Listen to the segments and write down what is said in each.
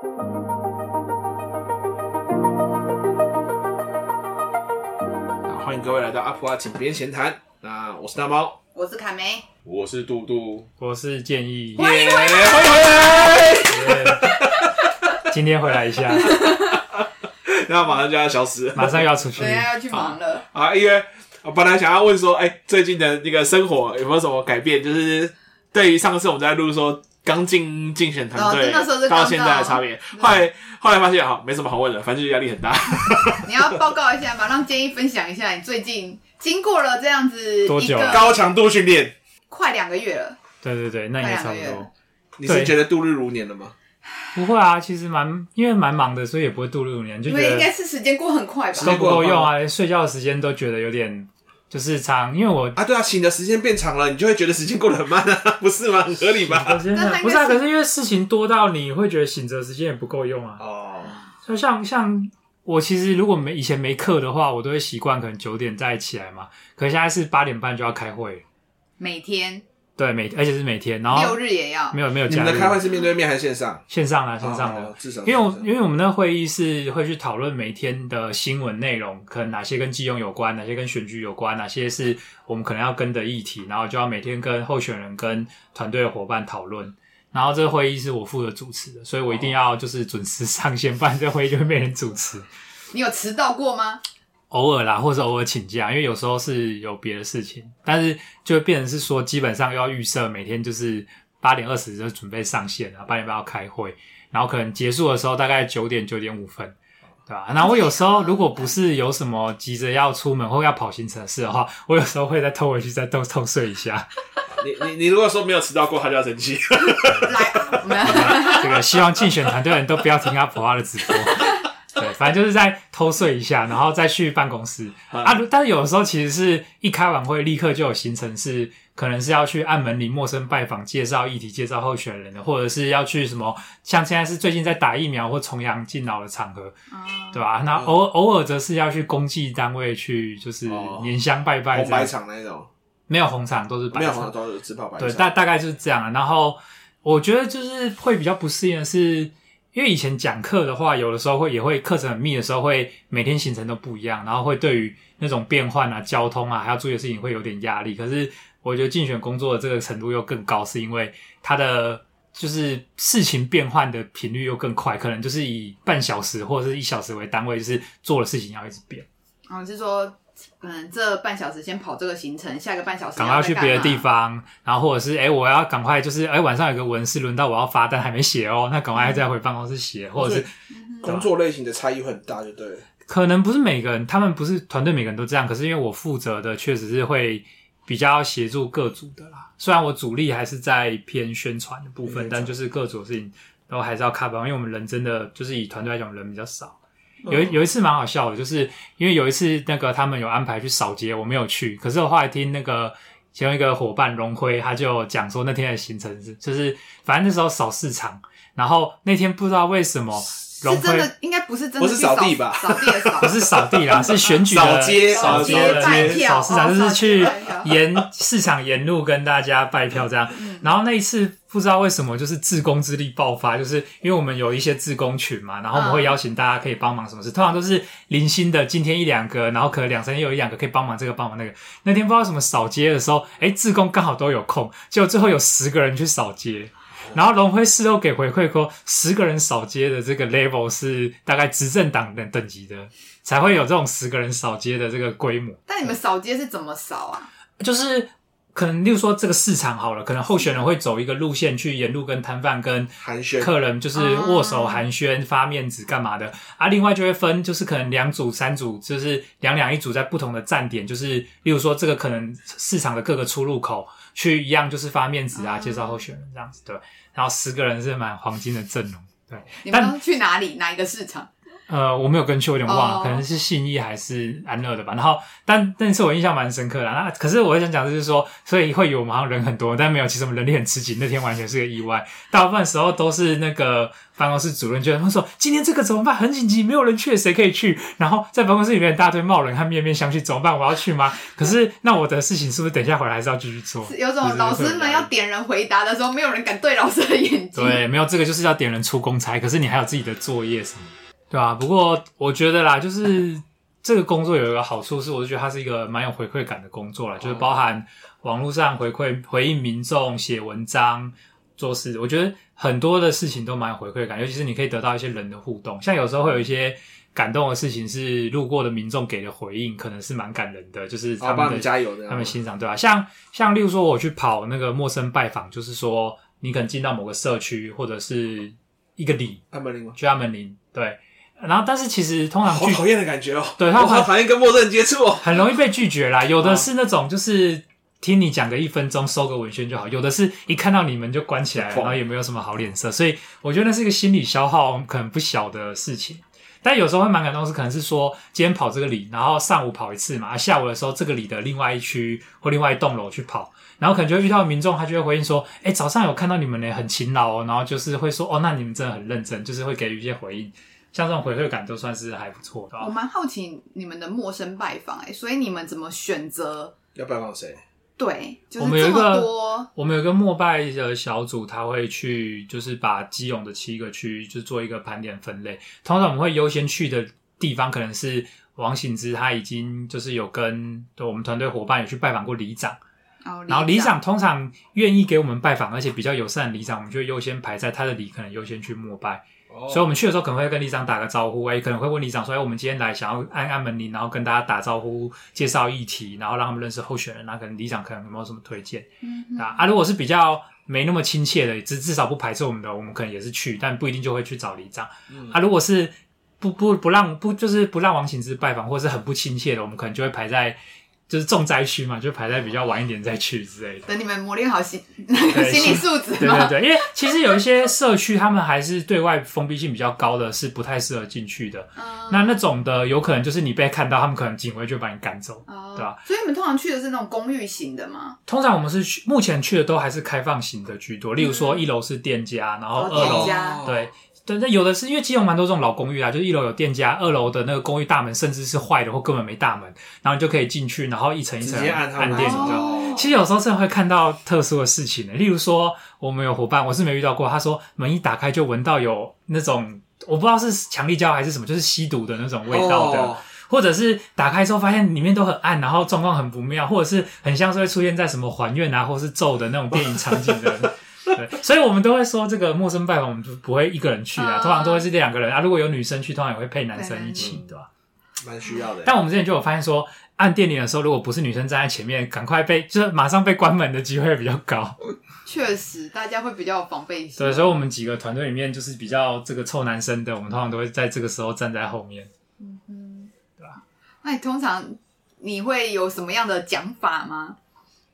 欢迎各位来到阿普啊，井边闲谈。那我是大猫，我是凯梅，我是杜杜，我是建议。欢迎回来，欢迎回来。今天回来一下，然后马上就要消失，马上要出去，对，要去忙了啊！因为我本来想要问说，哎、欸，最近的那个生活有没有什么改变？就是对于上次我们在录说刚进竞选团队到现在的差别，后来后来发现好没什么好问的，反正就压力很大。你要报告一下吗？让建议分享一下你最近经过了这样子多久高强度训练？快两个月了。对对对，那应该差不多。你是觉得度日如年了吗？不会啊，其实蛮因为蛮忙的，所以也不会度日如年，就觉得应该是时间过很快吧？都不够用啊，连睡觉的时间都觉得有点就是长，因为我啊，对啊，醒的时间变长了，你就会觉得时间过得很慢啊，不是吗？很合理吧？不是啊，可是因为事情多到你会觉得醒着时间也不够用啊。哦，就像像我其实如果没以前没课的话，我都会习惯可能九点再起来嘛，可是现在是八点半就要开会，每天。对，每而且是每天，然后六日也要没有没有。你们的开会是面对面还是线上？线上啊，线上的。哦、至少因为我因为我们那个会议是会去讨论每天的新闻内容，可能哪些跟基用有关，哪些跟选举有关，哪些是我们可能要跟的议题，然后就要每天跟候选人跟团队的伙伴讨论。然后这个会议是我负责主持的，所以我一定要就是准时上线，不然这个会议就会没人主持。你有迟到过吗？偶尔啦，或者偶尔请假，因为有时候是有别的事情，但是就会变成是说，基本上要预设每天就是八点二十就准备上线了，八点半要开会，然后可能结束的时候大概九点九点五分，对吧？然后我有时候如果不是有什么急着要出门或要跑行程的事的话，我有时候会再偷回去再偷偷睡一下。你你你如果说没有迟到过，他就要生气。来，这个希望竞选团队的人都不要听阿普蛙的直播。对，反正就是在偷睡一下，然后再去办公室啊。但是有的时候其实是一开完会立刻就有行程，是可能是要去按门铃、陌生拜访、介绍议题、介绍候选人的，或者是要去什么，像现在是最近在打疫苗或重阳敬老的场合，对吧？那偶偶尔则是要去公祭单位去，就是拈香拜拜。红白场那种没有红场，都是白场，没有红场都是只跑白场。对，大大概就是这样。然后我觉得就是会比较不适应的是。因为以前讲课的话，有的时候会也会课程很密的时候，会每天行程都不一样，然后会对于那种变换啊、交通啊，还要注意的事情会有点压力。可是我觉得竞选工作的这个程度又更高，是因为它的就是事情变换的频率又更快，可能就是以半小时或者是一小时为单位，就是做的事情要一直变。哦，是说。可能这半小时先跑这个行程，下个半小时赶快要去别的地方，然后或者是哎、欸，我要赶快就是哎、欸，晚上有个文事轮到我要发，但还没写哦，那赶快再回办公室写，或者是工作类型的差异会很大，就对了。可能不是每个人，他们不是团队每个人都这样，可是因为我负责的确实是会比较协助各组的啦。虽然我主力还是在偏宣传的部分，但就是各组的事情都还是要 cover，因为我们人真的就是以团队来讲，人比较少。有有一次蛮好笑的，就是因为有一次那个他们有安排去扫街，我没有去。可是我后来听那个其中一个伙伴荣辉，他就讲说那天的行程是，就是反正那时候扫市场，然后那天不知道为什么。是真的，应该不是真的，不是扫地吧？扫地的扫，不是扫地啦，是选举的扫街，扫街的拜票，扫市场就是去沿市场沿路跟大家拜票这样。然后那一次不知道为什么就是自工之力爆发，就是因为我们有一些自工群嘛，然后我们会邀请大家可以帮忙什么事，通常都是零星的，今天一两个，然后可能两三天有一两个可以帮忙这个帮忙那个。那天不知道什么扫街的时候，诶，志工刚好都有空，结果最后有十个人去扫街。然后龙辉事后给回馈说，十个人扫街的这个 level 是大概执政党的等级的，才会有这种十个人扫街的这个规模。但你们扫街是怎么扫啊？就是可能，例如说这个市场好了，可能候选人会走一个路线去沿路跟摊贩跟客人就是握手寒暄、发面子干嘛的啊。另外就会分，就是可能两组、三组，就是两两一组，在不同的站点，就是例如说这个可能市场的各个出入口。去一样就是发面子啊，介绍候选人这样子，对。然后十个人是蛮黄金的阵容，对。你们去哪里？哪一个市场？呃，我没有跟去，我有点忘了，oh. 可能是信义还是安乐的吧。然后，但但是我印象蛮深刻的。那可是我想讲的就是说，所以会以为我们好像人很多，但没有，其实我们人力很吃紧。那天完全是个意外，大部分时候都是那个办公室主任就他们说：“今天这个怎么办？很紧急，没有人去，谁可以去？”然后在办公室里面一大堆冒冷汗，面面相觑，怎么办？我要去吗？可是那我的事情是不是等一下回来还是要继续做？有种老师们要点人回答的时候，没有人敢对老师的眼睛。对，没有这个就是要点人出公差，可是你还有自己的作业什么。对啊，不过我觉得啦，就是这个工作有一个好处是，我就觉得它是一个蛮有回馈感的工作啦，就是包含网络上回馈、回应民众、写文章、做事，我觉得很多的事情都蛮有回馈感，尤其是你可以得到一些人的互动，像有时候会有一些感动的事情，是路过的民众给的回应，可能是蛮感人的，就是他们的加油的，他们欣赏，对吧？像像例如说我去跑那个陌生拜访，就是说你可能进到某个社区或者是一个里，安门林吗？去安门林，对。然后，但是其实通常好讨厌的感觉哦。对，他好讨厌跟陌生人接触，很容易被拒绝啦。有的是那种就是听你讲个一分钟，收个文宣就好；有的是一看到你们就关起来，然后也没有什么好脸色。所以我觉得那是一个心理消耗可能不小的事情。但有时候会蛮感动，是可能是说今天跑这个里，然后上午跑一次嘛，下午的时候这个里的另外一区或另外一栋楼去跑，然后可能就会遇到民众，他就会回应说：“哎，早上有看到你们呢，很勤劳哦。”然后就是会说：“哦，那你们真的很认真。”就是会给予一些回应。像这种回馈感都算是还不错的。我蛮好奇你们的陌生拜访，哎，所以你们怎么选择要拜访谁？对，就是、我们有一个，我们有一个陌拜的小组，他会去，就是把基隆的七个区，就做一个盘点分类。通常我们会优先去的地方，可能是王醒之，他已经就是有跟对我们团队伙伴有去拜访过里长，哦、然后里长通常愿意给我们拜访，而且比较友善的里长，我们就会优先排在他的里，可能优先去陌拜。所以，我们去的时候可能会跟里长打个招呼，哎，可能会问里长说：“哎，我们今天来想要按按门铃，然后跟大家打招呼，介绍议题，然后让他们认识候选人。那可能里长可能有没有什么推荐？嗯嗯啊，啊，如果是比较没那么亲切的，至至少不排斥我们的，我们可能也是去，但不一定就会去找里长。嗯、啊，如果是不不不让不就是不让王醒之拜访，或是很不亲切的，我们可能就会排在。就是重灾区嘛，就排在比较晚一点再去之类的。等你们磨练好心 心理素质。对对对，因为其实有一些社区，他们还是对外封闭性比较高的，是不太适合进去的。嗯。那那种的，有可能就是你被看到，他们可能警卫就把你赶走，哦、对吧？所以你们通常去的是那种公寓型的吗？通常我们是去，目前去的都还是开放型的居多。例如说，一楼是店家，然后二楼、哦、对。对，那有的是因为基隆蛮多这种老公寓啊，就是一楼有店家，二楼的那个公寓大门甚至是坏的或根本没大门，然后你就可以进去，然后一层一层按电，你知道？其实有时候真的会看到特殊的事情呢，例如说我们有伙伴，我是没遇到过，他说门一打开就闻到有那种我不知道是强力胶还是什么，就是吸毒的那种味道的，哦、或者是打开之后发现里面都很暗，然后状况很不妙，或者是很像是会出现在什么还愿啊，或是咒的那种电影场景的。对，所以我们都会说，这个陌生拜访，我们就不会一个人去啊，通常都会是这两个人啊。如果有女生去，通常也会配男生一起，对吧？蛮需要的。但我们之前就有发现说，按电铃的时候，如果不是女生站在前面，赶快被就是马上被关门的机会比较高。确实，大家会比较有防备心。对，所以我们几个团队里面就是比较这个臭男生的，我们通常都会在这个时候站在后面。嗯嗯，对吧？那你通常你会有什么样的讲法吗？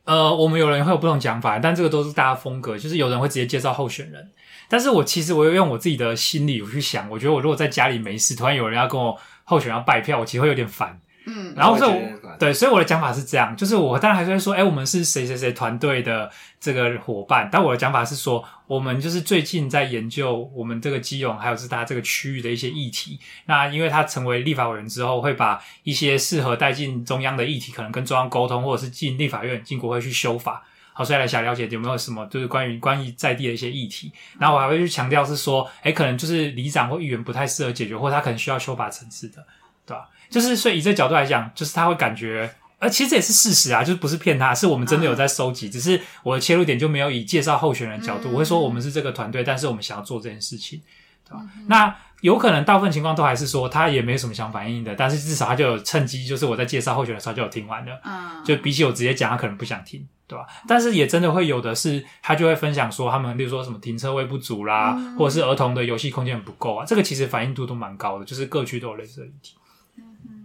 呃，我们有人会有不同讲法，但这个都是大家风格。就是有人会直接介绍候选人，但是我其实我用我自己的心理我去想，我觉得我如果在家里没事，突然有人要跟我候选人要拜票，我其实会有点烦。嗯，然后所以对，所以我的讲法是这样，就是我当然还是会说，哎，我们是谁谁谁团队的这个伙伴，但我的讲法是说，我们就是最近在研究我们这个基隆还有是大家这个区域的一些议题。那因为他成为立法委员之后，会把一些适合带进中央的议题，可能跟中央沟通，或者是进立法院、进国会去修法。好，所以来想了解有没有什么就是关于关于在地的一些议题。然后我还会去强调是说，哎，可能就是里长或议员不太适合解决，或者他可能需要修法层次的，对吧？就是，所以以这个角度来讲，就是他会感觉，呃，其实这也是事实啊，就是不是骗他，是我们真的有在收集，嗯、只是我的切入点就没有以介绍候选人的角度，嗯、我会说我们是这个团队，但是我们想要做这件事情，对吧？嗯、那有可能大部分情况都还是说他也没什么想反应的，但是至少他就有趁机，就是我在介绍候选人的时候就有听完了，嗯，就比起我直接讲，他可能不想听，对吧？但是也真的会有的是，他就会分享说他们，例如说什么停车位不足啦，嗯、或者是儿童的游戏空间不够啊，这个其实反应度都蛮高的，就是各区都有类似的议题。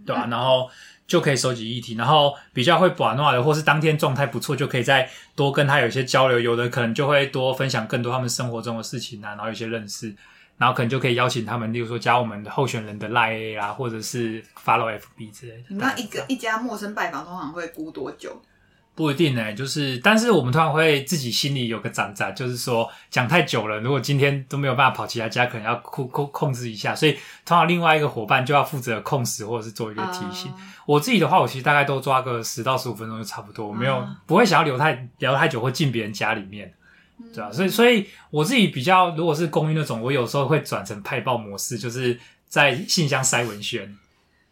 对啊，然后就可以收集议题，然后比较会把弄的，或是当天状态不错，就可以再多跟他有一些交流。有的可能就会多分享更多他们生活中的事情啊，然后有些认识。然后可能就可以邀请他们，例如说加我们的候选人的 Line 啊，或者是 Follow FB 之类的。你们那一个一家陌生拜访通常会估多久？不一定呢、欸，就是，但是我们通常会自己心里有个长在，就是说讲太久了，如果今天都没有办法跑其他家，可能要控控控制一下，所以通常另外一个伙伴就要负责控时或者是做一个提醒。Uh、我自己的话，我其实大概都抓个十到十五分钟就差不多，我没有、uh、不会想要留太聊太久或进别人家里面，对吧、啊？所以，所以我自己比较，如果是公寓那种，我有时候会转成派报模式，就是在信箱塞文宣，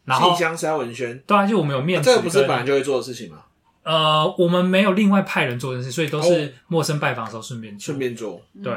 然后信箱塞文宣，对啊，就我们有面、啊，这个不是本来就会做的事情吗？呃，我们没有另外派人做这件事，所以都是陌生拜访的时候顺便顺便做。对，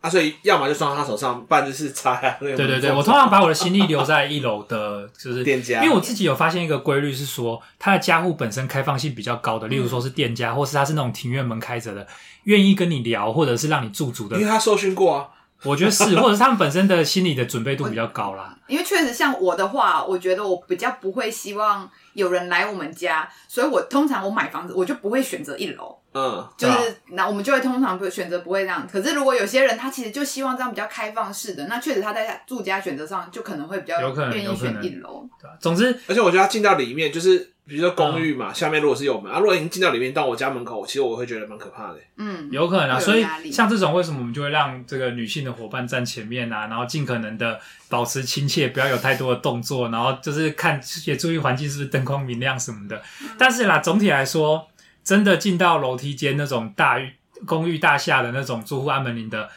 啊，所以要么就送到他手上，不然就是拆。对对对，我通常把我的心力留在一楼的，就是店家，因为我自己有发现一个规律是说，他的家户本身开放性比较高的，例如说是店家，或是他是那种庭院门开着的，愿意跟你聊，或者是让你驻足的，因为他受训过啊。我觉得是，或者是他们本身的心理的准备度比较高啦。因为确实像我的话，我觉得我比较不会希望有人来我们家，所以我通常我买房子我就不会选择一楼。嗯，就是那我们就会通常不选择不会这样。可是如果有些人他其实就希望这样比较开放式的，那确实他在住家选择上就可能会比较有可能愿意选一楼。对，总之，而且我觉得他进到里面就是。比如说公寓嘛，嗯、下面如果是有门啊，如果已经进到里面到我家门口，其实我会觉得蛮可怕的。嗯，有可能啊，所以像这种为什么我们就会让这个女性的伙伴站前面啊，然后尽可能的保持亲切，不要有太多的动作，然后就是看也注意环境是不是灯光明亮什么的。嗯、但是啦，总体来说，真的进到楼梯间那种大公寓大厦的那种住户按门铃的。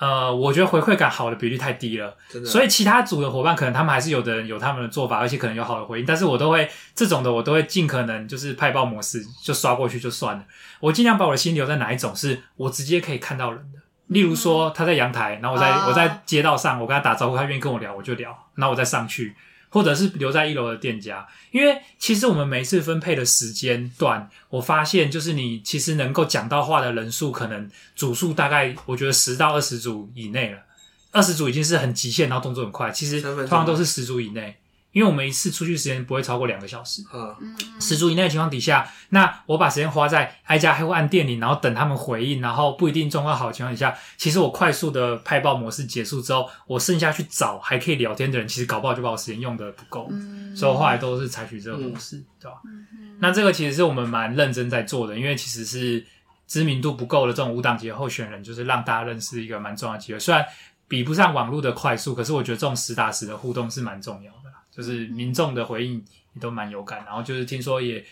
呃，我觉得回馈感好的比例太低了。所以其他组的伙伴可能他们还是有的人有他们的做法，而且可能有好的回应，但是我都会这种的，我都会尽可能就是派报模式就刷过去就算了。我尽量把我的心留在哪一种是我直接可以看到人的，例如说他在阳台，然后我在、啊、我在街道上，我跟他打招呼，他愿意跟我聊，我就聊，然后我再上去。或者是留在一楼的店家，因为其实我们每次分配的时间段，我发现就是你其实能够讲到话的人数，可能组数大概我觉得十到二十组以内了，二十组已经是很极限，然后动作很快，其实通常都是十组以内。因为我们一次出去时间不会超过两个小时，嗯，十足以内的情况底下，那我把时间花在挨家挨户按电铃，然后等他们回应，然后不一定状况好的情况底下，其实我快速的派报模式结束之后，我剩下去找还可以聊天的人，其实搞不好就把我时间用的不够，嗯，所以我后来都是采取这个模式，嗯、对吧？嗯嗯、那这个其实是我们蛮认真在做的，因为其实是知名度不够的这种无党籍候选人，就是让大家认识一个蛮重要的机会，虽然比不上网络的快速，可是我觉得这种实打实的互动是蛮重要的。就是民众的回应也都蛮有感，然后就是听说也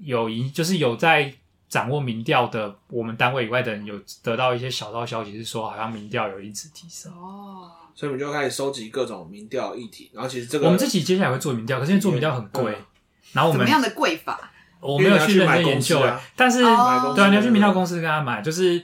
有一就是有在掌握民调的我们单位以外的人有得到一些小道消息，是说好像民调有因此提升哦，所以我们就开始收集各种民调议题，然后其实这个我们自己接下来会做民调，可是因为做民调很贵，嗯、然后我们怎么样的贵法？我没有去认真研究，啊、但是、哦、对啊，你要去民调公司跟他买，就是。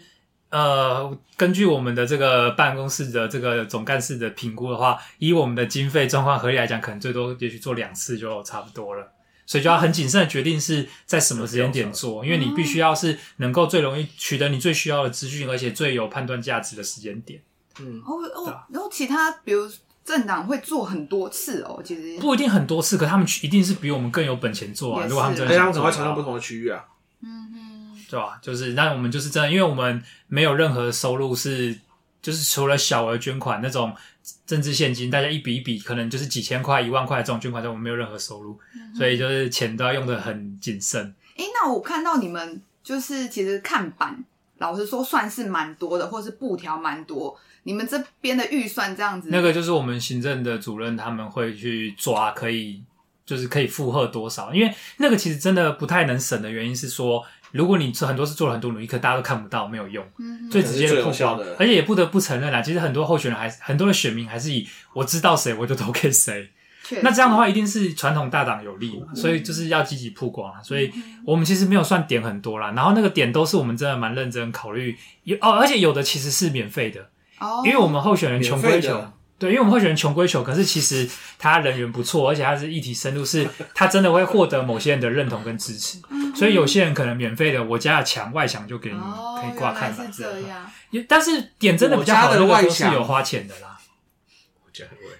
呃，根据我们的这个办公室的这个总干事的评估的话，以我们的经费状况合理来讲，可能最多也许做两次就差不多了，所以就要很谨慎的决定是在什么时间点做，因为你必须要是能够最容易取得你最需要的资讯，而且最有判断价值的时间点。嗯，哦哦，然后其他比如政党会做很多次哦，其实不一定很多次，可他们一定是比我们更有本钱做啊。如果他们真的想做，他们只会传到不同的区域啊。嗯嗯。对吧？就是，那我们就是真的，因为我们没有任何收入是，就是除了小额捐款那种政治现金，大家一笔一笔，可能就是几千块、一万块这种捐款，但我们没有任何收入，嗯、所以就是钱都要用的很谨慎。诶，那我看到你们就是其实看板，老实说算是蛮多的，或是布条蛮多。你们这边的预算这样子，那个就是我们行政的主任他们会去抓，可以就是可以负荷多少，因为那个其实真的不太能省的原因是说。如果你做很多事做了很多努力，可大家都看不到，没有用。嗯，最直接的曝光，而且也不得不承认啦，其实很多候选人还是很多的选民还是以我知道谁我就投给谁。那这样的话一定是传统大党有利所以就是要积极曝光啊。所以我们其实没有算点很多啦，然后那个点都是我们真的蛮认真考虑。有哦，而且有的其实是免费的哦，因为我们候选人穷归穷。对，因为我们会选人穷归穷，可是其实他人缘不错，而且他是议题深入，是他真的会获得某些人的认同跟支持。所以有些人可能免费的，我家的墙外墙就给你，可以挂看板。是这样。但是点真的比较好的那个都是有花钱的啦。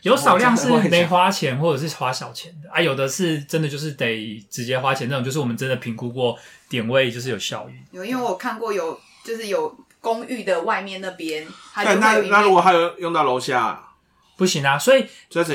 有少量是没花钱或者是花小钱的啊，有的是真的就是得直接花钱那种，就是我们真的评估过点位就是有效益。有，因为我看过有就是有公寓的外面那边，对，那那如果还有用到楼下。不行啊。所以？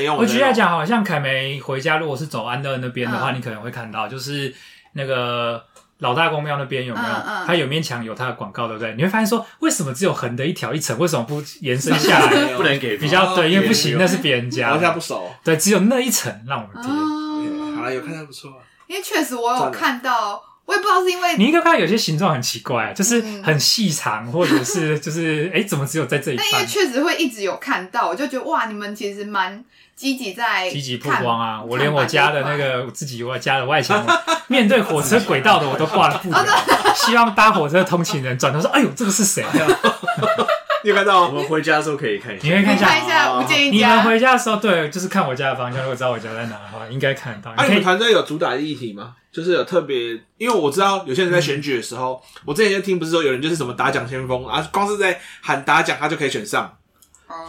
我举例来讲，好像凯梅回家，如果是走安乐那边的话，你可能会看到，就是那个。老大公庙那边有没有？嗯嗯、它有面墙有它的广告，对不对？你会发现说，为什么只有横的一条一层？为什么不延伸下来？不能给比较对，因为不行，那是别人家。楼下不熟。对，只有那一层让我们贴。嗯、好了，有看到不错。因为确实我有看到，我也不知道是因为你应该看到有些形状很奇怪，就是很细长，或者是 就是哎，怎么只有在这里？那因为确实会一直有看到，我就觉得哇，你们其实蛮。积极在积极曝光啊！我连我家的那个我自己我家的外墙，面对火车轨道的我都挂了布条，希望搭火车通勤人转头说：“哎呦，这个是谁？” 你有看到？我们回家的时候可以看一下。你可以看一下，吴建一你们回家的时候，对，就是看我家的方向。如果知道我家在哪的话，应该看得到。那你们团队有主打议题吗？就是有特别，因为我知道有些人在选举的时候，我之前就听不是说有人就是什么打奖先锋啊，光是在喊打奖，他就可以选上。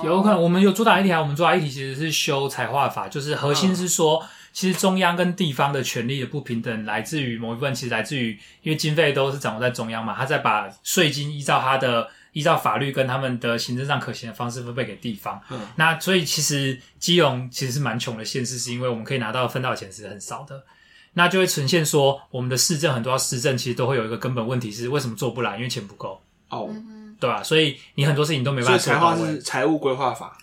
有可能，我们有主打议题啊。我们主打议题其实是修彩化法，就是核心是说，其实中央跟地方的权力的不平等，来自于某一部分，其实来自于因为经费都是掌握在中央嘛，他在把税金依照他的依照法律跟他们的行政上可行的方式分配给地方。嗯，那所以其实基隆其实是蛮穷的县市，是因为我们可以拿到分到的钱是很少的，那就会呈现说，我们的市政很多要施政，其实都会有一个根本问题是为什么做不来，因为钱不够。哦。对吧？所以你很多事情都没办法做到位。所以财划是财务规划法，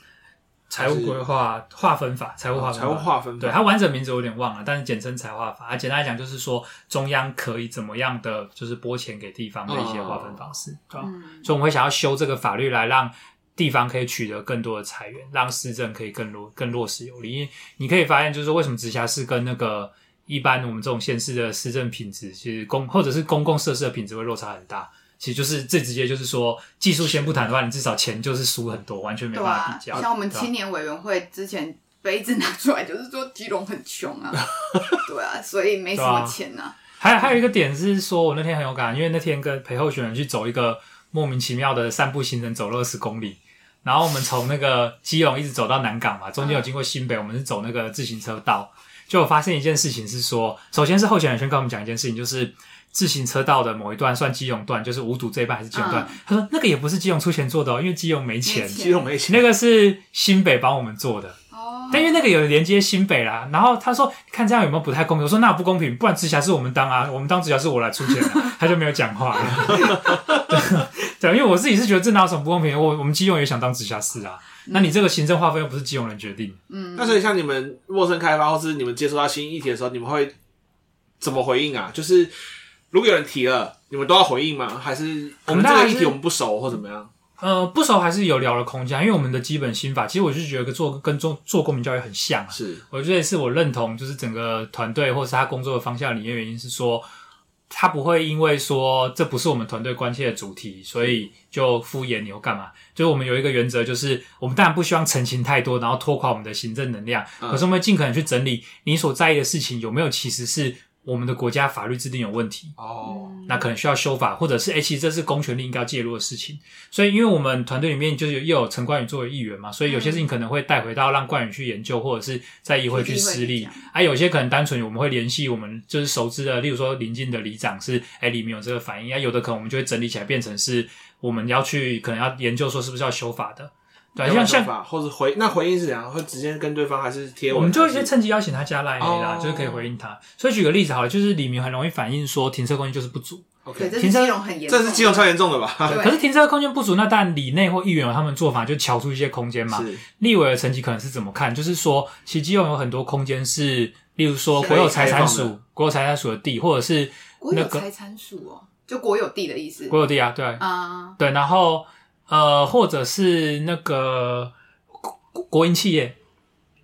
财务规划划分法，财务划分。财务划分。对，它完整名字我有点忘了，但是简称财划法。它简单来讲就是说，中央可以怎么样的，就是拨钱给地方的一些划分方式，对吧？所以我们会想要修这个法律，来让地方可以取得更多的财源，让市政可以更落更落实有力。因为你可以发现，就是说为什么直辖市跟那个一般我们这种县市的市政品质，其实公或者是公共设施的品质会落差很大。其实就是最直接，就是说技术先不谈的话，你至少钱就是输很多，完全没办法比较。啊、像我们青年委员会之前杯子拿出来，就是说基隆很穷啊，对啊，所以没什么钱呐、啊。还有还有一个点是说，我那天很有感，因为那天跟陪候选人去走一个莫名其妙的散步行程，走了二十公里，然后我们从那个基隆一直走到南港嘛，中间有经过新北，我们是走那个自行车道，就发现一件事情是说，首先是候选人先跟我们讲一件事情，就是。自行车道的某一段算基隆段，就是五堵这一半还是基隆段？嗯、他说那个也不是基隆出钱做的哦，因为基隆没钱，基隆没钱，那个是新北帮我们做的。哦，但因为那个有连接新北啦，然后他说看这样有没有不太公平？我说那不公平，不然直辖市我们当啊，我们当直辖市我来出钱，他就没有讲话了。对，因为我自己是觉得这哪有什么不公平？我我们基隆也想当直辖市啊，那你这个行政划分又不是基隆人决定。嗯，那所以像你们陌生开发或是你们接触到新议题的时候，你们会怎么回应啊？就是。如果有人提了，你们都要回应吗？还是我们这个议题我们不熟或怎么样？呃，不熟还是有聊的空间，因为我们的基本心法，其实我就觉得做跟做做公民教育很像啊。是，我觉得是我认同，就是整个团队或是他工作的方向里面原因是说，他不会因为说这不是我们团队关切的主题，所以就敷衍你又干嘛。就是我们有一个原则，就是我们当然不希望澄清太多，然后拖垮我们的行政能量，嗯、可是我们会尽可能去整理你所在意的事情有没有其实是。我们的国家法律制定有问题哦，那可能需要修法，或者是哎、欸、其实这是公权力应该介入的事情。所以，因为我们团队里面就是又有陈冠宇作为议员嘛，所以有些事情可能会带回到让冠宇去研究，或者是在议会去施力。啊，有些可能单纯我们会联系我们就是熟知的，例如说邻近的里长是哎、欸、里面有这个反应啊，有的可能我们就会整理起来变成是我们要去可能要研究说是不是要修法的。对，像像或者回那回应是怎样？会直接跟对方还是贴？我们就先趁机邀请他加 Line 啦，就是可以回应他。所以举个例子好了，就是李明很容易反映说停车空间就是不足。OK，停车很严，这是基隆超严重的吧？可是停车空间不足，那当然里内或议员有他们做法，就乔出一些空间嘛。立委的层级可能是怎么看？就是说，其实基隆有很多空间是，例如说国有财产署、国有财产署的地，或者是那个财产署哦，就国有地的意思。国有地啊，对啊，对，然后呃，或者是那个。国营企业，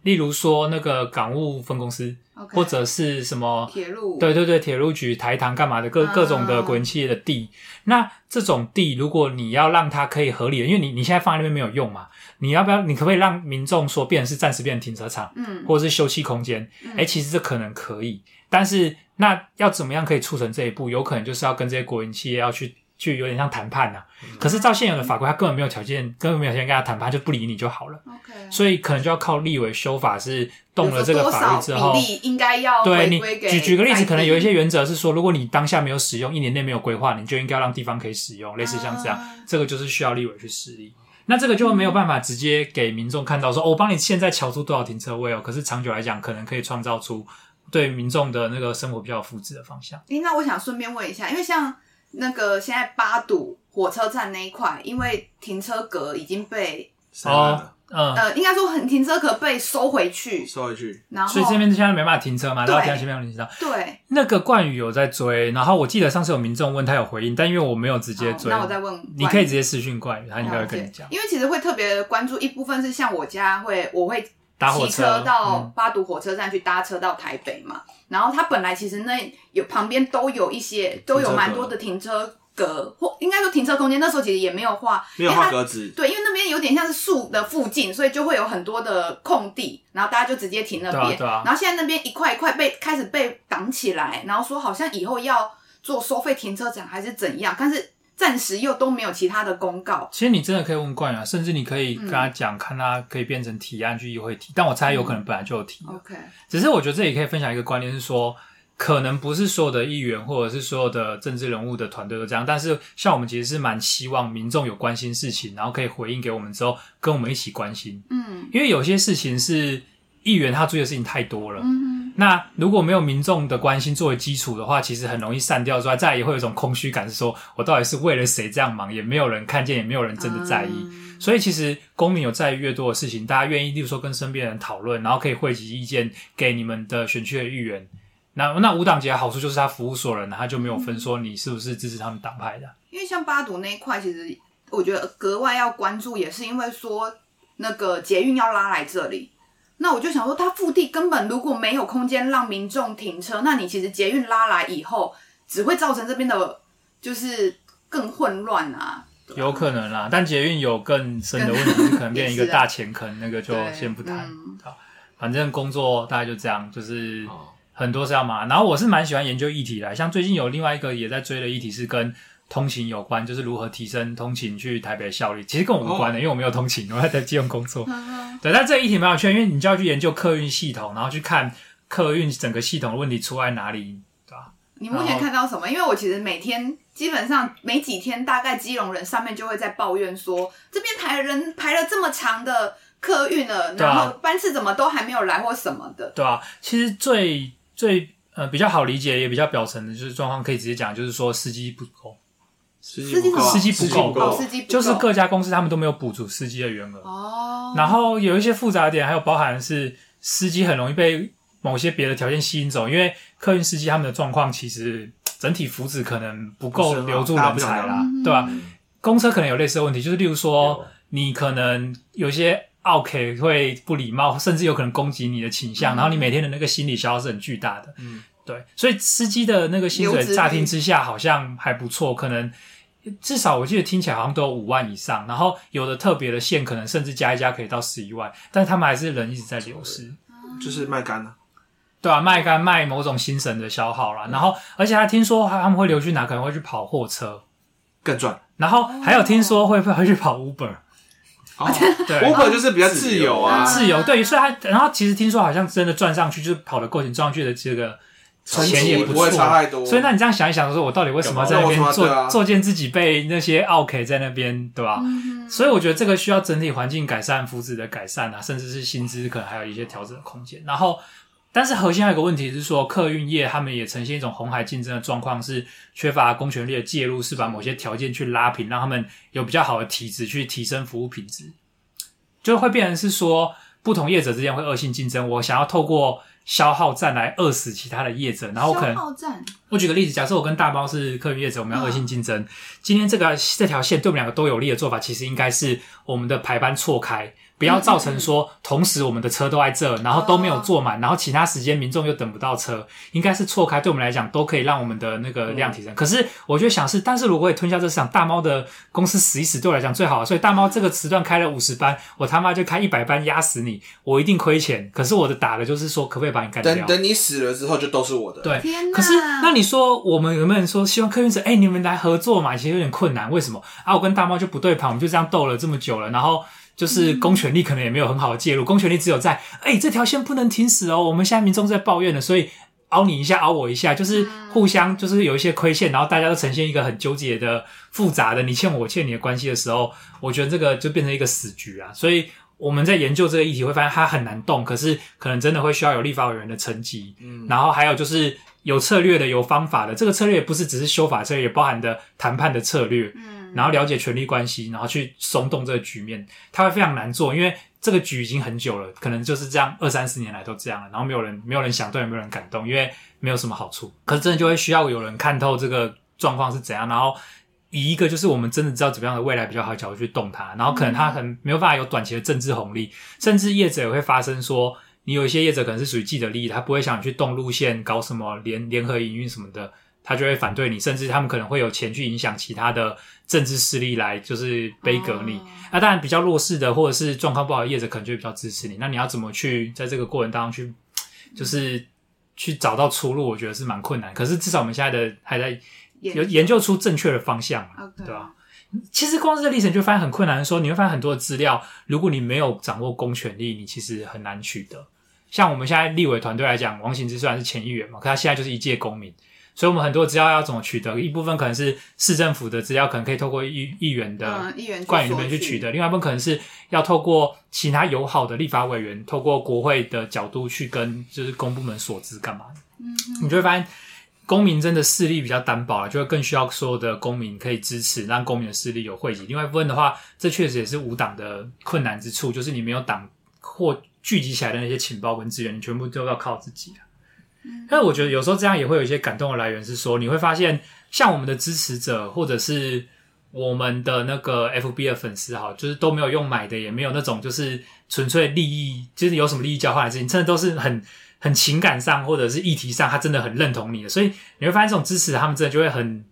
例如说那个港务分公司，Okay. 或者是什么铁路，对对对，铁路局、台糖干嘛的各各种的国营企业的地，啊、那这种地，如果你要让它可以合理的，因为你你现在放在那边没有用嘛，你要不要？你可不可以让民众说变成是暂时变成停车场，嗯，或者是休憩空间？哎、嗯，其实这可能可以，但是那要怎么样可以促成这一步？有可能就是要跟这些国营企业要去。就有点像谈判呐、啊，嗯、可是照现有的法规，他根本没有条件，根本没有条件跟他谈判，就不理你就好了。Okay. 所以可能就要靠立委修法，是动了这个法律之后，应该要对你举举个例子，可能有一些原则是说，如果你当下没有使用，一年内没有规划，你就应该要让地方可以使用，类似像这样，啊、这个就是需要立委去施力。那这个就没有办法直接给民众看到说，我帮你现在乔出多少停车位哦。可是长久来讲，可能可以创造出对民众的那个生活比较有福祉的方向。诶，那我想顺便问一下，因为像那个现在八堵火车站那一块，因为停车格已经被哦。嗯，呃，应该说很停车可被收回去，收回去，然后所以这边现在没办法停车嘛，然后停前面有停车。对，那个冠宇有在追，然后我记得上次有民众问他有回应，但因为我没有直接追，那我再问，你可以直接私讯冠宇，他应该会跟你讲。因为其实会特别关注一部分是像我家会，我会骑车到八堵火车站去搭车到台北嘛，嗯、然后他本来其实那有旁边都有一些都有蛮多的停车。格或应该说停车空间，那时候其实也没有画，没有画格子。对，因为那边有点像是树的附近，所以就会有很多的空地，然后大家就直接停那边。对啊，对啊。然后现在那边一块一块被开始被挡起来，然后说好像以后要做收费停车场还是怎样，但是暂时又都没有其他的公告。其实你真的可以问冠宇啊，甚至你可以跟他讲，嗯、看他可以变成提案去议会提，但我猜有可能本来就有提。OK，只是我觉得这里可以分享一个观念是说。可能不是所有的议员或者是所有的政治人物的团队都这样，但是像我们其实是蛮希望民众有关心事情，然后可以回应给我们之后，跟我们一起关心。嗯，因为有些事情是议员他注意的事情太多了。嗯，那如果没有民众的关心作为基础的话，其实很容易散掉之外，再来也会有一种空虚感，是说我到底是为了谁这样忙，也没有人看见，也没有人真的在意。嗯，所以其实公民有在意越多的事情，大家愿意，例如说跟身边人讨论，然后可以汇集意见给你们的选区的议员。那那无党籍的好处就是他服务所有人，他就没有分说你是不是支持他们党派的。因为像八堵那一块，其实我觉得格外要关注，也是因为说那个捷运要拉来这里。那我就想说，它腹地根本如果没有空间让民众停车，那你其实捷运拉来以后，只会造成这边的，就是更混乱啊。有可能啦，但捷运有更深的问题，可能变成一个 大钱坑，那个就先不谈。反正工作大概就这样，就是。很多是要嘛，然后我是蛮喜欢研究议题的，像最近有另外一个也在追的议题是跟通勤有关，就是如何提升通勤去台北的效率。其实跟我无关的，哦、因为我没有通勤，我还在基隆工作。嗯、对，但这个议题蛮有趣，因为你就要去研究客运系统，然后去看客运整个系统的问题出在哪里，对吧？你目前看到什么？因为我其实每天基本上没几天，大概基隆人上面就会在抱怨说，这边排人排了这么长的客运了，然后班次怎么都还没有来或什么的。对啊，其实最。最呃比较好理解也比较表层的就是状况，可以直接讲，就是说司机不够，司机不够，司机不够，司机就是各家公司他们都没有补足司机的员额哦。然后有一些复杂的点，还有包含是司机很容易被某些别的条件吸引走，因为客运司机他们的状况其实整体福祉可能不够留住人才啦，对吧？公车可能有类似的问题，就是例如说你可能有些。奥客会不礼貌，甚至有可能攻击你的倾向，嗯、然后你每天的那个心理消耗是很巨大的。嗯，对，所以司机的那个薪水乍听之下好像还不错，可能至少我记得听起来好像都有五万以上，然后有的特别的线可能甚至加一加可以到十一万，但是他们还是人一直在流失，就是卖干了，对啊，卖干卖某种精神的消耗啦。嗯、然后而且还听说他们会流去哪，可能会去跑货车。更赚，然后还有听说会不 会去跑 Uber。哦，对，Uber 就是比较自由啊，自由对，所以他然后其实听说好像真的赚上去，就是跑的过程赚上去的这个钱也不会差太多。所以那你这样想一想，说我到底为什么在那边做作践自己，被那些奥 K 在那边，对吧？嗯、所以我觉得这个需要整体环境改善、福祉的改善啊，甚至是薪资可能还有一些调整的空间，然后。但是核心还有一个问题是说，客运业他们也呈现一种红海竞争的状况，是缺乏公权力的介入，是把某些条件去拉平，让他们有比较好的体质去提升服务品质，就会变成是说，不同业者之间会恶性竞争。我想要透过消耗战来饿死其他的业者，然后我可能消耗战。我举个例子，假设我跟大猫是客运业者，我们要恶性竞争。嗯、今天这个这条线对我们两个都有利的做法，其实应该是我们的排班错开。不要造成说，同时我们的车都在这，然后都没有坐满，然后其他时间民众又等不到车，应该是错开，对我们来讲都可以让我们的那个量提升。可是我就想是，但是如果也吞下这市场，大猫的公司死一死对我来讲最好，所以大猫这个时段开了五十班，我他妈就开一百班压死你，我一定亏钱。可是我的打的就是说，可不可以把你干掉？等等你死了之后，就都是我的。对，可是那你说我们有没有人说希望客运者哎，你们来合作嘛？其实有点困难，为什么啊？我跟大猫就不对盘，我们就这样斗了这么久了，然后。就是公权力可能也没有很好的介入，公权力只有在哎、欸、这条线不能停死哦，我们现在民众在抱怨了，所以凹你一下，凹我一下，就是互相就是有一些亏欠，然后大家都呈现一个很纠结的、复杂的你欠我，我欠你的关系的时候，我觉得这个就变成一个死局啊。所以我们在研究这个议题，会发现它很难动，可是可能真的会需要有立法委员的层级，嗯，然后还有就是有策略的、有方法的。这个策略不是只是修法策略，也包含的谈判的策略，嗯，然后了解权力关系，然后去松动这个局面，他会非常难做，因为。这个局已经很久了，可能就是这样二三十年来都这样了，然后没有人没有人想动，也没有人敢动，因为没有什么好处。可是真的就会需要有人看透这个状况是怎样，然后以一个就是我们真的知道怎么样的未来比较好的角度去动它，然后可能它很没有办法有短期的政治红利，甚至业者也会发生说，你有一些业者可能是属于既得利益，他不会想去动路线，搞什么联联合营运什么的。他就会反对你，甚至他们可能会有钱去影响其他的政治势力来，就是杯葛你。那、哦啊、当然比较弱势的或者是状况不好的业者，可能就会比较支持你。那你要怎么去在这个过程当中去，就是去找到出路？我觉得是蛮困难。可是至少我们现在的还在有研究出正确的方向嘛，对吧？其实光是这历程就发现很困难的时候，说你会发现很多的资料，如果你没有掌握公权力，你其实很难取得。像我们现在立委团队来讲，王行之虽然是前议员嘛，可他现在就是一介公民。所以，我们很多资料要怎么取得？一部分可能是市政府的资料，可能可以透过议议员的议员官员那边去取得；另外一部分可能是要透过其他友好的立法委员，透过国会的角度去跟就是公部门所知干嘛的。嗯，你就会发现，公民真的势力比较单薄，就会更需要所有的公民可以支持，让公民的势力有汇集。另外一部分的话，这确实也是无党的困难之处，就是你没有党或聚集起来的那些情报跟资源，你全部都要靠自己。但是我觉得有时候这样也会有一些感动的来源，是说你会发现，像我们的支持者或者是我们的那个 FB 的粉丝哈，就是都没有用买的，也没有那种就是纯粹利益，就是有什么利益交换的事情，真的都是很很情感上或者是议题上，他真的很认同你的，所以你会发现这种支持，他们真的就会很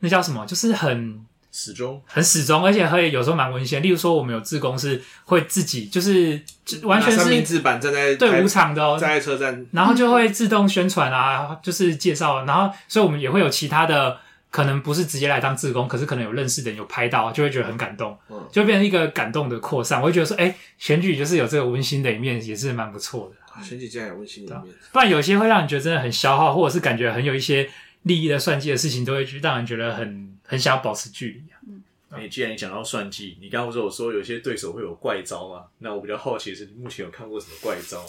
那叫什么，就是很。始终很始终，而且会有时候蛮温馨。例如说，我们有志工是会自己就是完全是三明治板站在对无偿的哦，站在车站，然后就会自动宣传啊，就是介绍。然后，所以我们也会有其他的，可能不是直接来当志工，可是可能有认识的人有拍到，就会觉得很感动，就会变成一个感动的扩散。我会觉得说，哎，选举就是有这个温馨的一面，也是蛮不错的。选举竟然有温馨的一面，不然有些会让你觉得真的很消耗，或者是感觉很有一些利益的算计的事情，都会让人觉得很。很想要保持距离啊！嗯，哎，既然你讲到算计，你刚刚不是有说有些对手会有怪招吗？那我比较好奇的是，你目前有看过什么怪招？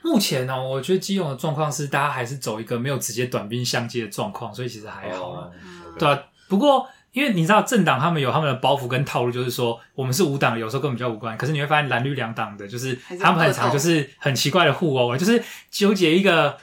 目前呢、喔，我觉得基隆的状况是，大家还是走一个没有直接短兵相接的状况，所以其实还好了。Oh, okay. 对啊，不过因为你知道政党他们有他们的包袱跟套路，就是说我们是无党，有时候根本就无关。可是你会发现蓝绿两党的，就是他们很常就是很奇怪的互殴，就是纠结一个。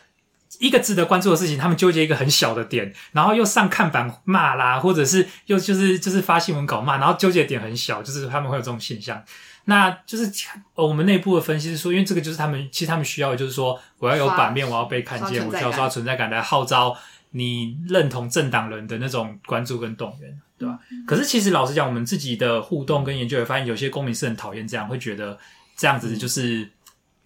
一个值得关注的事情，他们纠结一个很小的点，然后又上看板骂啦，或者是又就是就是发新闻稿骂，然后纠结的点很小，就是他们会有这种现象。那就是我们内部的分析是说，因为这个就是他们其实他们需要的就是说，我要有版面，我要被看见，我需要刷存在感来号召你认同政党人的那种关注跟动员，对吧？嗯、可是其实老实讲，我们自己的互动跟研究也发现，有些公民是很讨厌这样，会觉得这样子就是。嗯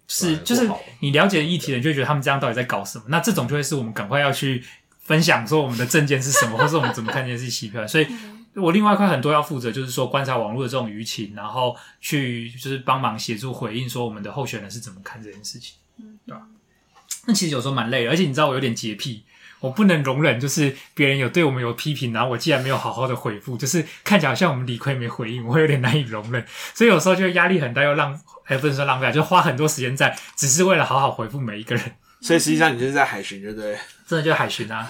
是，就是你了解议题的人就会觉得他们这样到底在搞什么？那这种就会是我们赶快要去分享说我们的证件是什么，或是我们怎么看这件事情欺骗。所以我另外一块很多要负责，就是说观察网络的这种舆情，然后去就是帮忙协助回应，说我们的候选人是怎么看这件事情，对吧？那其实有时候蛮累的，而且你知道我有点洁癖。我不能容忍，就是别人有对我们有批评，然后我既然没有好好的回复，就是看起来好像我们理亏没回应，我会有点难以容忍，所以有时候就压力很大，又浪，哎，不能说浪费，就花很多时间在，只是为了好好回复每一个人。所以实际上你就是在海巡，对不对？真的就是海巡啊，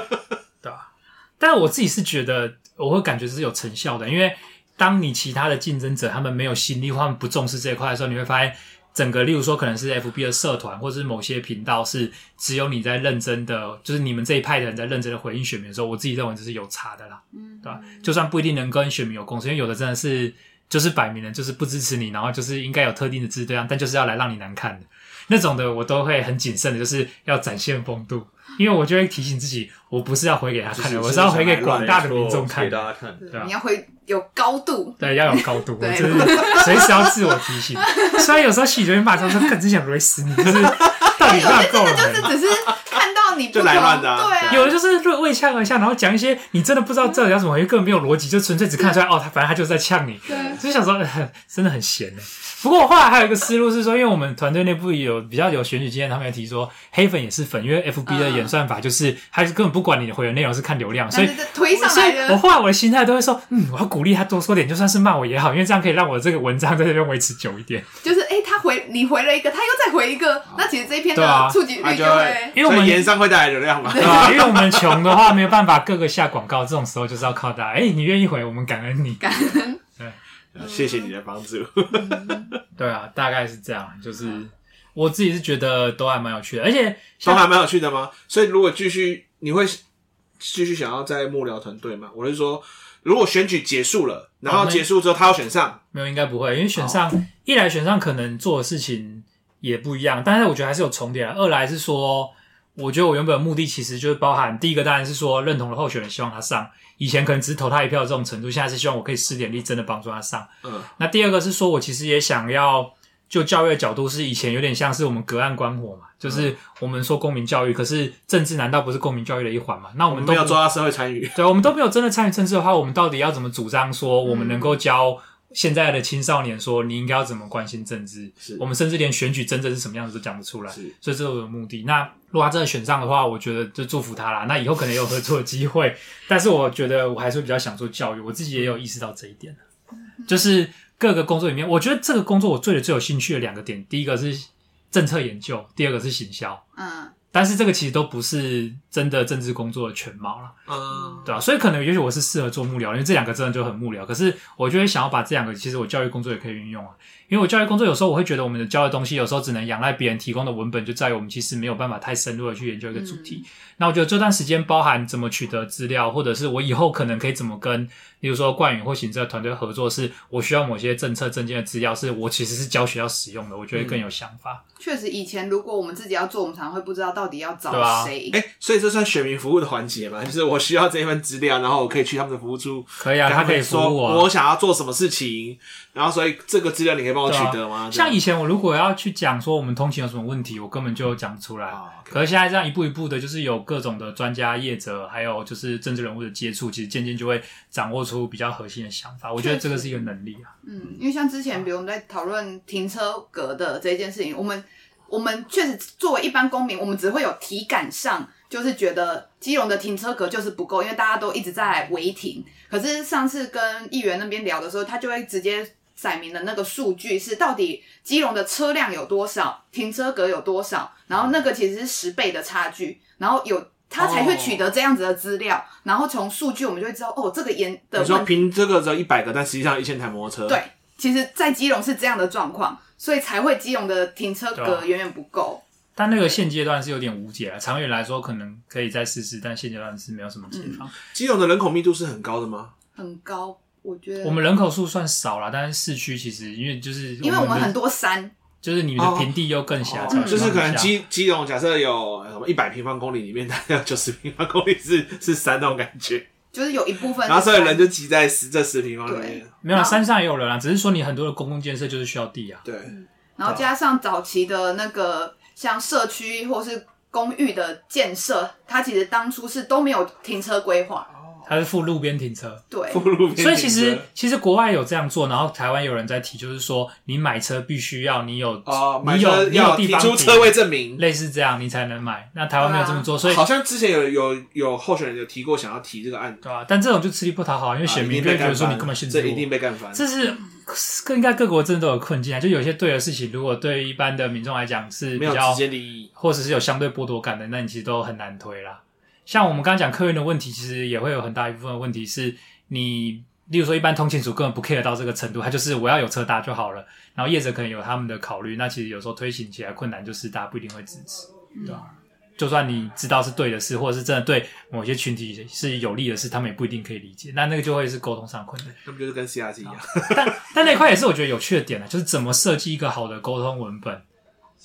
对吧？但是我自己是觉得，我会感觉是有成效的，因为当你其他的竞争者他们没有心力，或他们不重视这一块的时候，你会发现。整个，例如说，可能是 FB 的社团，或者是某些频道，是只有你在认真的，就是你们这一派的人在认真的回应选民的时候，我自己认为这是有差的啦，嗯，对吧？就算不一定能跟选民有共识，因为有的真的是就是摆明了就是不支持你，然后就是应该有特定的支持对象，但就是要来让你难看的那种的，我都会很谨慎的，就是要展现风度，因为我就会提醒自己，我不是要回给他看的，我是要回给广大的民众看，给大家看，对吧？你要回。有高度，对，要有高度，我就是随时要自我提醒。虽然有时候喜人骂他说：“更之前不会死你，就是到底乱够了。”就是只是看到你就来乱的，啊，对啊。有的就是为呛而呛，然后讲一些你真的不知道这讲什么，因为根本没有逻辑，就纯粹只看出来哦，他反正他就是在呛你。对，就是想说，真的很闲呢。不过我后来还有一个思路是说，因为我们团队内部有比较有选举经验，他们也提说黑粉也是粉，因为 FB 的演算法就是他是根本不管你的回的内容是看流量，所以推上来的。我后来我的心态都会说，嗯，我要鼓励他多说点，就算是骂我也好，因为这样可以让我这个文章在这边维持久一点。就是哎、欸，他回你回了一个，他又再回一个，那其实这一篇的触及率就会，因为我们延上会带来流量嘛，对吧？因为我们穷的话没有办法各个下广告，这种时候就是要靠大家。哎、欸，你愿意回，我们感恩你，感恩。谢谢你的帮助。对啊，大概是这样。就是我自己是觉得都还蛮有趣的，而且都还蛮有趣的吗？所以如果继续，你会继续想要在幕僚团队吗？我是说，如果选举结束了，然后结束之后他要选上，哦、没有，应该不会，因为选上一来选上可能做的事情也不一样，但是我觉得还是有重叠。二来是说，我觉得我原本的目的其实就是包含第一个当然是说认同的候选人，希望他上。以前可能只是投他一票这种程度，现在是希望我可以施点力，真的帮助他上。嗯，那第二个是说，我其实也想要就教育的角度，是以前有点像是我们隔岸观火嘛，就是我们说公民教育，可是政治难道不是公民教育的一环嘛？那我们都没有做到社会参与，对，我们都没有真的参与政治的话，我们到底要怎么主张说我们能够教？现在的青少年说，你应该要怎么关心政治？是我们甚至连选举真正是什么样子都讲不出来。所以这是我的目的。那如果他真的选上的话，我觉得就祝福他啦。那以后可能有合作的机会，但是我觉得我还是比较想做教育。我自己也有意识到这一点，就是各个工作里面，我觉得这个工作我最最有兴趣的两个点，第一个是政策研究，第二个是行销。嗯。但是这个其实都不是真的政治工作的全貌了，嗯，对吧？所以可能也许我是适合做幕僚，因为这两个真的就很幕僚。可是我就会想要把这两个，其实我教育工作也可以运用啊。因为我教育工作有时候我会觉得我们的教的东西有时候只能仰赖别人提供的文本，就在于我们其实没有办法太深入的去研究一个主题。嗯、那我觉得这段时间包含怎么取得资料，或者是我以后可能可以怎么跟，比如说冠宇或行政团队合作，是我需要某些政策证件的资料，是我其实是教学要使用的，我觉得更有想法。确、嗯、实，以前如果我们自己要做，我们常常会不知道到底要找谁。哎、啊欸，所以这算选民服务的环节嘛？就是我需要这一份资料，然后我可以去他们的服务处，可以啊，他可以说我，我想要做什么事情。然后，所以这个资料你可以帮我取得吗？像以前我如果要去讲说我们通勤有什么问题，我根本就讲不出来。嗯、可是现在这样一步一步的，就是有各种的专家业者，还有就是政治人物的接触，其实渐渐就会掌握出比较核心的想法。我觉得这个是一个能力啊。嗯，因为像之前，比如我们在讨论停车格的这一件事情，我们我们确实作为一般公民，我们只会有体感上就是觉得基隆的停车格就是不够，因为大家都一直在违停。可是上次跟议员那边聊的时候，他就会直接。载明的那个数据是到底基隆的车辆有多少，停车格有多少，然后那个其实是十倍的差距，然后有他才会取得这样子的资料，哦、然后从数据我们就会知道，哦，这个严的。你说凭这个只有一百个，但实际上有一千台摩托车。对，其实，在基隆是这样的状况，所以才会基隆的停车格远远不够。但那个现阶段是有点无解了，长远来说可能可以再试试，但现阶段是没有什么解方。嗯、基隆的人口密度是很高的吗？很高。我觉得我们人口数算少了，但是市区其实因为就是因为我们很多山，就是你们的平地又更狭窄，就是可能基基隆假设有什么一百平方公里里面大概有九十平方公里是是山那种感觉，就是有一部分，然后所有人就挤在十这十平方里面，没有山上也有人啊，只是说你很多的公共建设就是需要地啊，对，然后加上早期的那个像社区或是公寓的建设，它其实当初是都没有停车规划。它是附路边停车，对，附路边停车。所以其实其实国外有这样做，然后台湾有人在提，就是说你买车必须要你有哦，你有你有地方提出车位证明，类似这样你才能买。那台湾没有这么做，所以好像之前有有有候选人有提过想要提这个案，对吧？但这种就吃力不讨好，因为选民就觉得说你根本限制我，这一定被干翻。这是更应该各国真的都有困境啊，就有些对的事情，如果对一般的民众来讲是比较直接利益，或者是有相对剥夺感的，那你其实都很难推啦。像我们刚刚讲客运的问题，其实也会有很大一部分的问题是你，例如说一般通勤族根本不 care 到这个程度，他就是我要有车搭就好了。然后业者可能有他们的考虑，那其实有时候推行起来困难，就是大家不一定会支持，对吧？嗯、就算你知道是对的事，或者是真的对某些群体是有利的事，他们也不一定可以理解。那那个就会是沟通上困难。那不就是跟 CRT 一样？但但那块也是我觉得有趣的点呢，就是怎么设计一个好的沟通文本。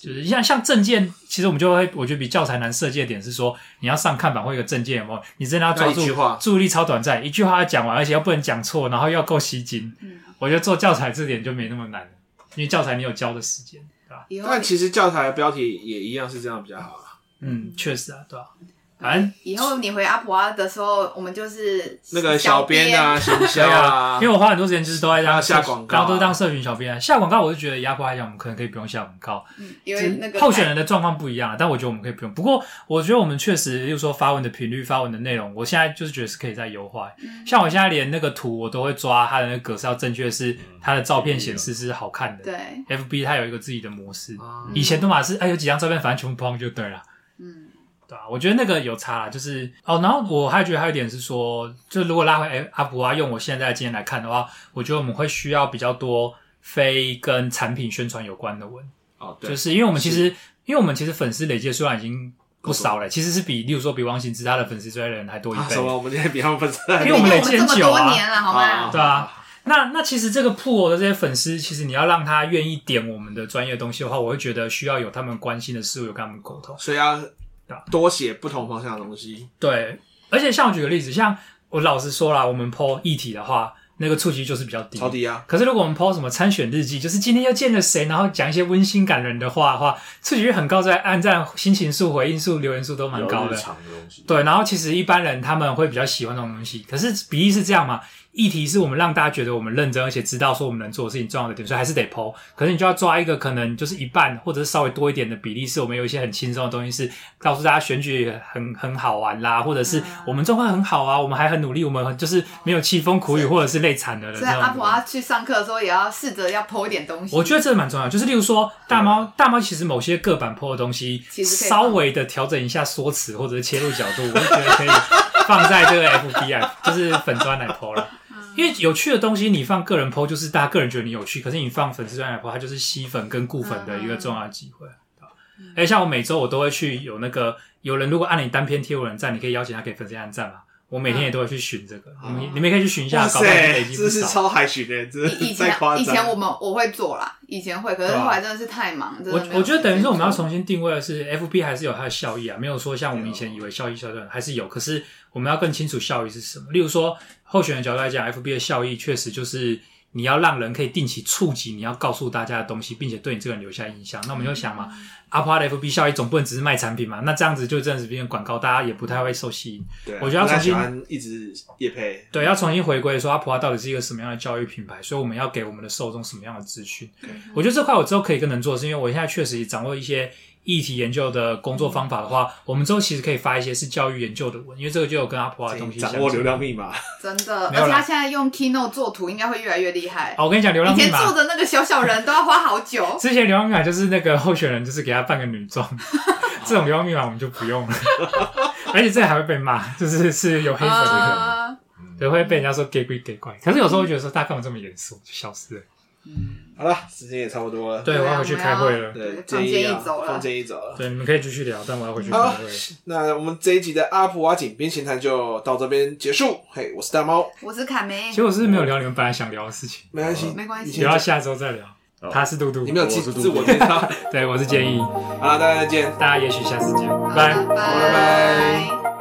就是像像证件，其实我们就会，我觉得比教材难设计的点是说，你要上看板或一个证件，有没有？你真的要抓住注意力超短暂，一句话要讲完，而且又不能讲错，然后又要够吸睛。嗯，我觉得做教材这点就没那么难，因为教材你有教的时间，对吧？但其实教材的标题也一样是这样比较好啦。嗯，确实啊，对吧？反正以后你回阿婆阿的时候，我们就是那个小编啊，行销啊，因为我花很多时间就是都在当下广告，然后都当社群小编。下广告，我就觉得以阿婆阿来讲，我们可能可以不用下广告，嗯，因为那个候选人的状况不一样，但我觉得我们可以不用。不过我觉得我们确实，例如说发文的频率、发文的内容，我现在就是觉得是可以再优化。像我现在连那个图我都会抓它的那个格式要正确，是它的照片显示是好看的。对，FB 它有一个自己的模式，以前都嘛是哎有几张照片，反正全部抛就对了。嗯。对啊，我觉得那个有差啦，就是哦，然后我还觉得还有一点是说，就如果拉回哎阿普啊，用我现在的经验来看的话，我觉得我们会需要比较多非跟产品宣传有关的文哦，对，就是因为我们其实，因为我们其实粉丝累计数量已经不少了，其实是比例如说比王行之他的粉丝追的人还多一倍。什么？我们现在比他们粉丝还多？因为我们累积很久啊，好吗？对啊，那那其实这个铺我的这些粉丝，其实你要让他愿意点我们的专业东西的话，我会觉得需要有他们关心的事物，有跟他们沟通，所以要。多写不同方向的东西，对，而且像我举个例子，像我老实说啦，我们 po 议题的话，那个触及就是比较低，超低啊。可是如果我们 po 什么参选日记，就是今天又见了谁，然后讲一些温馨感人的话的话，触及率很高，在按赞、心情数、回应数、留言数都蛮高的。的东西对，然后其实一般人他们会比较喜欢这种东西，可是比例是这样嘛？议题是我们让大家觉得我们认真，而且知道说我们能做的事情重要的点，所以还是得 po。可是你就要抓一个可能就是一半或者是稍微多一点的比例，是我们有一些很轻松的东西，是告诉大家选举很很好玩啦，或者是我们状况很好啊，我们还很努力，我们就是没有凄风苦雨或者是累惨的人。所以阿婆要去上课的时候，也要试着要 po 一点东西。我觉得这蛮重要，就是例如说大猫大猫，其实某些个版 po 的东西，其实稍微的调整一下说辞或者是切入角度，我就觉得可以放在这个 FB 就是粉砖来 po 了。因为有趣的东西，你放个人 po 就是大家个人觉得你有趣，可是你放粉丝专页 po，它就是吸粉跟固粉的一个重要的机会。哎、嗯，像我每周我都会去有那个有人如果按你单篇贴文赞，你可以邀请他给粉丝按赞嘛。我每天也都会去寻这个，嗯、你们你们可以去寻一下。搞不好累积不少。这是超海寻的，这是以前以前我们我会做啦，以前会，可是后来真的是太忙。啊、我我觉得等于说我们要重新定位的是，FB 还是有它的效益啊，没有说像我们以前以为效益效断，还是有，可是我们要更清楚效益是什么。例如说。候选人角度来讲，FB 的效益确实就是你要让人可以定期触及你要告诉大家的东西，并且对你这个人留下印象。那我们就想嘛，阿普的 FB 效益总不能只是卖产品嘛？那这样子就真的是变成广告，大家也不太会受吸引。对，我觉得要重新一直也配，对，要重新回归说阿普到底是一个什么样的教育品牌，所以我们要给我们的受众什么样的资讯？对我觉得这块我之后可以跟人做，是因为我现在确实也掌握一些。议题研究的工作方法的话，我们之后其实可以发一些是教育研究的文，因为这个就有跟阿婆的东西掌握流量密码，真的，而且他现在用 Keynote 做图，应该会越来越厉害。哦，我跟你讲，流量密码，以前做的那个小小人都要花好久。之前流量密码就是那个候选人，就是给他扮个女装，这种流量密码我们就不用了，而且这还会被骂，就是是有黑粉的可能，对，会被人家说 gay 鬼 gay 怪。可是有时候会觉得说，大家干嘛这么严肃，就消失了。嗯，好了，时间也差不多了。对，我要回去开会了。对，建议走了，建议走了。对，你们可以继续聊，但我要回去开会。那我们这一集的阿普瓦井边闲谈就到这边结束。嘿，我是大猫，我是卡梅。其实我是没有聊你们本来想聊的事情，没关系，没关系，聊到下周再聊。他是嘟嘟，你没有自自我介绍。对，我是建议。好了，大家再见，大家也许下次见，拜拜，拜拜。